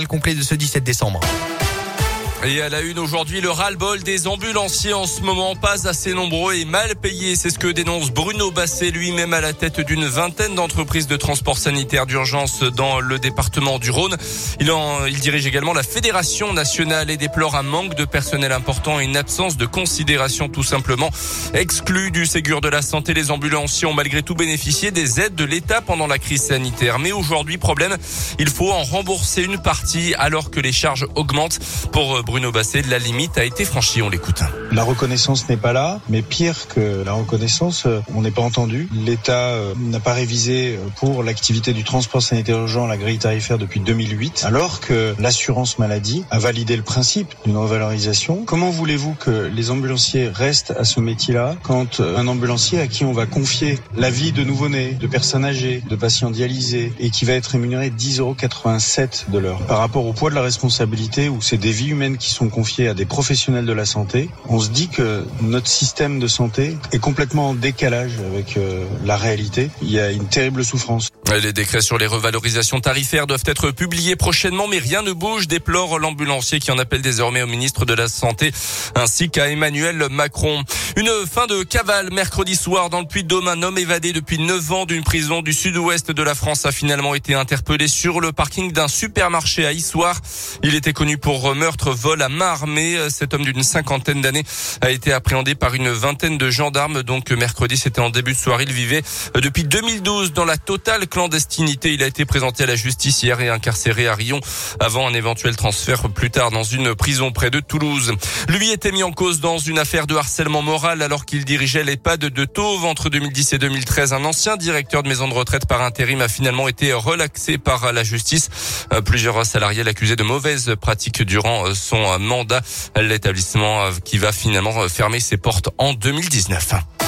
Le complet de ce 17 décembre. Et à la une aujourd'hui, le ras-le-bol des ambulanciers en ce moment, pas assez nombreux et mal payés. C'est ce que dénonce Bruno Basset, lui-même à la tête d'une vingtaine d'entreprises de transport sanitaire d'urgence dans le département du Rhône. Il, dirige également la Fédération nationale et déplore un manque de personnel important et une absence de considération tout simplement. Exclus du Ségur de la santé, les ambulanciers ont malgré tout bénéficié des aides de l'État pendant la crise sanitaire. Mais aujourd'hui, problème, il faut en rembourser une partie alors que les charges augmentent. Pour Bruno Basset, la limite a été franchie. On l'écoute. La reconnaissance n'est pas là, mais pire que la reconnaissance, euh, on n'est pas entendu. L'État euh, n'a pas révisé euh, pour l'activité du transport sanitaire urgent la grille tarifaire depuis 2008, alors que l'assurance maladie a validé le principe d'une revalorisation. Comment voulez-vous que les ambulanciers restent à ce métier-là quand un ambulancier à qui on va confier la vie de nouveau-nés, de personnes âgées, de patients dialysés et qui va être rémunéré 10,87 euros de l'heure? Par rapport au poids de la responsabilité où c'est des vies humaines qui sont confiées à des professionnels de la santé, on se dit que notre système de santé est complètement en décalage avec euh, la réalité. Il y a une terrible souffrance. Les décrets sur les revalorisations tarifaires doivent être publiés prochainement, mais rien ne bouge, déplore l'ambulancier qui en appelle désormais au ministre de la Santé ainsi qu'à Emmanuel Macron. Une fin de cavale mercredi soir dans le Puy-de-Dôme. Un homme évadé depuis 9 ans d'une prison du sud-ouest de la France a finalement été interpellé sur le parking d'un supermarché à Issoire. Il était connu pour meurtre, vol à main armée. Cet homme d'une cinquantaine d'années a été appréhendé par une vingtaine de gendarmes. Donc mercredi, c'était en début de soirée. Il vivait depuis 2012 dans la totale clandestinité. Il a été présenté à la justice hier et incarcéré à Rion avant un éventuel transfert plus tard dans une prison près de Toulouse. Lui était mis en cause dans une affaire de harcèlement moral alors qu'il dirigeait l'EHPAD de Tauve entre 2010 et 2013. Un ancien directeur de maison de retraite par intérim a finalement été relaxé par la justice. Euh, plusieurs salariés l'accusé de mauvaises pratiques durant euh, son mandat. L'établissement euh, qui va finalement fermer ses portes en 2019.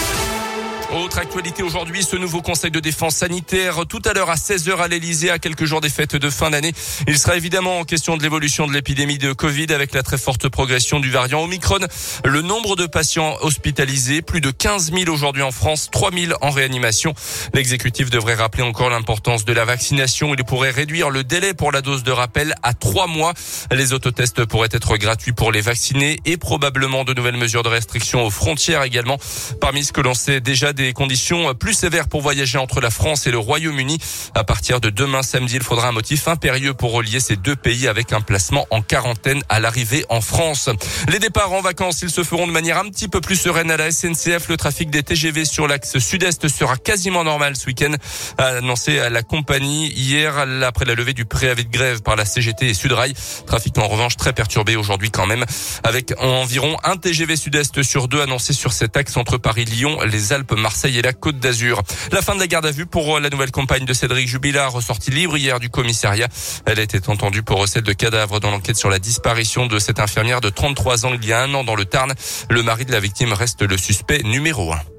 Autre actualité aujourd'hui, ce nouveau conseil de défense sanitaire tout à l'heure à 16h à l'Elysée à quelques jours des fêtes de fin d'année. Il sera évidemment en question de l'évolution de l'épidémie de Covid avec la très forte progression du variant Omicron. Le nombre de patients hospitalisés, plus de 15 000 aujourd'hui en France, 3 000 en réanimation. L'exécutif devrait rappeler encore l'importance de la vaccination. Il pourrait réduire le délai pour la dose de rappel à 3 mois. Les autotests pourraient être gratuits pour les vaccinés et probablement de nouvelles mesures de restriction aux frontières également. Parmi ce que l'on sait déjà des conditions plus sévères pour voyager entre la France et le Royaume-Uni. À partir de demain samedi, il faudra un motif impérieux pour relier ces deux pays avec un placement en quarantaine à l'arrivée en France. Les départs en vacances, ils se feront de manière un petit peu plus sereine à la SNCF. Le trafic des TGV sur l'axe sud-est sera quasiment normal ce week-end, a annoncé à la compagnie hier après la levée du préavis de grève par la CGT et Sudrail. Trafic en revanche très perturbé aujourd'hui quand même, avec environ un TGV sud-est sur deux annoncé sur cet axe entre Paris-Lyon, les Alpes Marseille et la Côte d'Azur. La fin de la garde à vue pour la nouvelle compagne de Cédric Jubilard, ressortie libre hier du commissariat. Elle été entendue pour recel de cadavres dans l'enquête sur la disparition de cette infirmière de 33 ans il y a un an dans le Tarn. Le mari de la victime reste le suspect numéro un.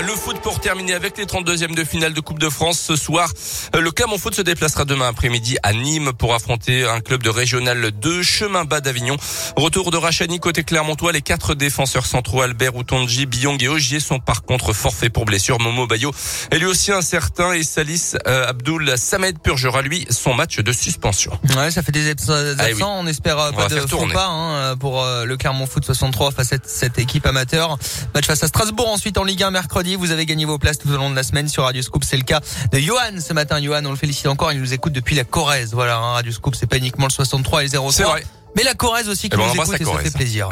Le foot pour terminer avec les 32e de finale de Coupe de France ce soir. Euh, le Clermont Foot se déplacera demain après-midi à Nîmes pour affronter un club de régional 2, chemin bas d'Avignon. Retour de Rachani côté Clermontois. Les quatre défenseurs centraux Albert Outonji, Biong et Ogier sont par contre forfaits pour blessure. Momo Bayo est lui aussi incertain et Salis euh, Abdul Samed purgera lui son match de suspension. Ouais, ça fait des absents. Ah On espère euh, pas de faux pas hein, pour le Clermont Foot 63 face à cette équipe amateur. Match face à Strasbourg ensuite en Ligue 1 mercredi. Vous avez gagné vos places tout au long de la semaine sur Radio Scoop. C'est le cas de Johan ce matin. Johan, on le félicite encore. Il nous écoute depuis la Corrèze. Voilà, hein, Radio Scoop, c'est pas uniquement le 63 et le 03. C'est vrai. Mais la Corrèze aussi qui eh ben, nous écoute et ça fait plaisir.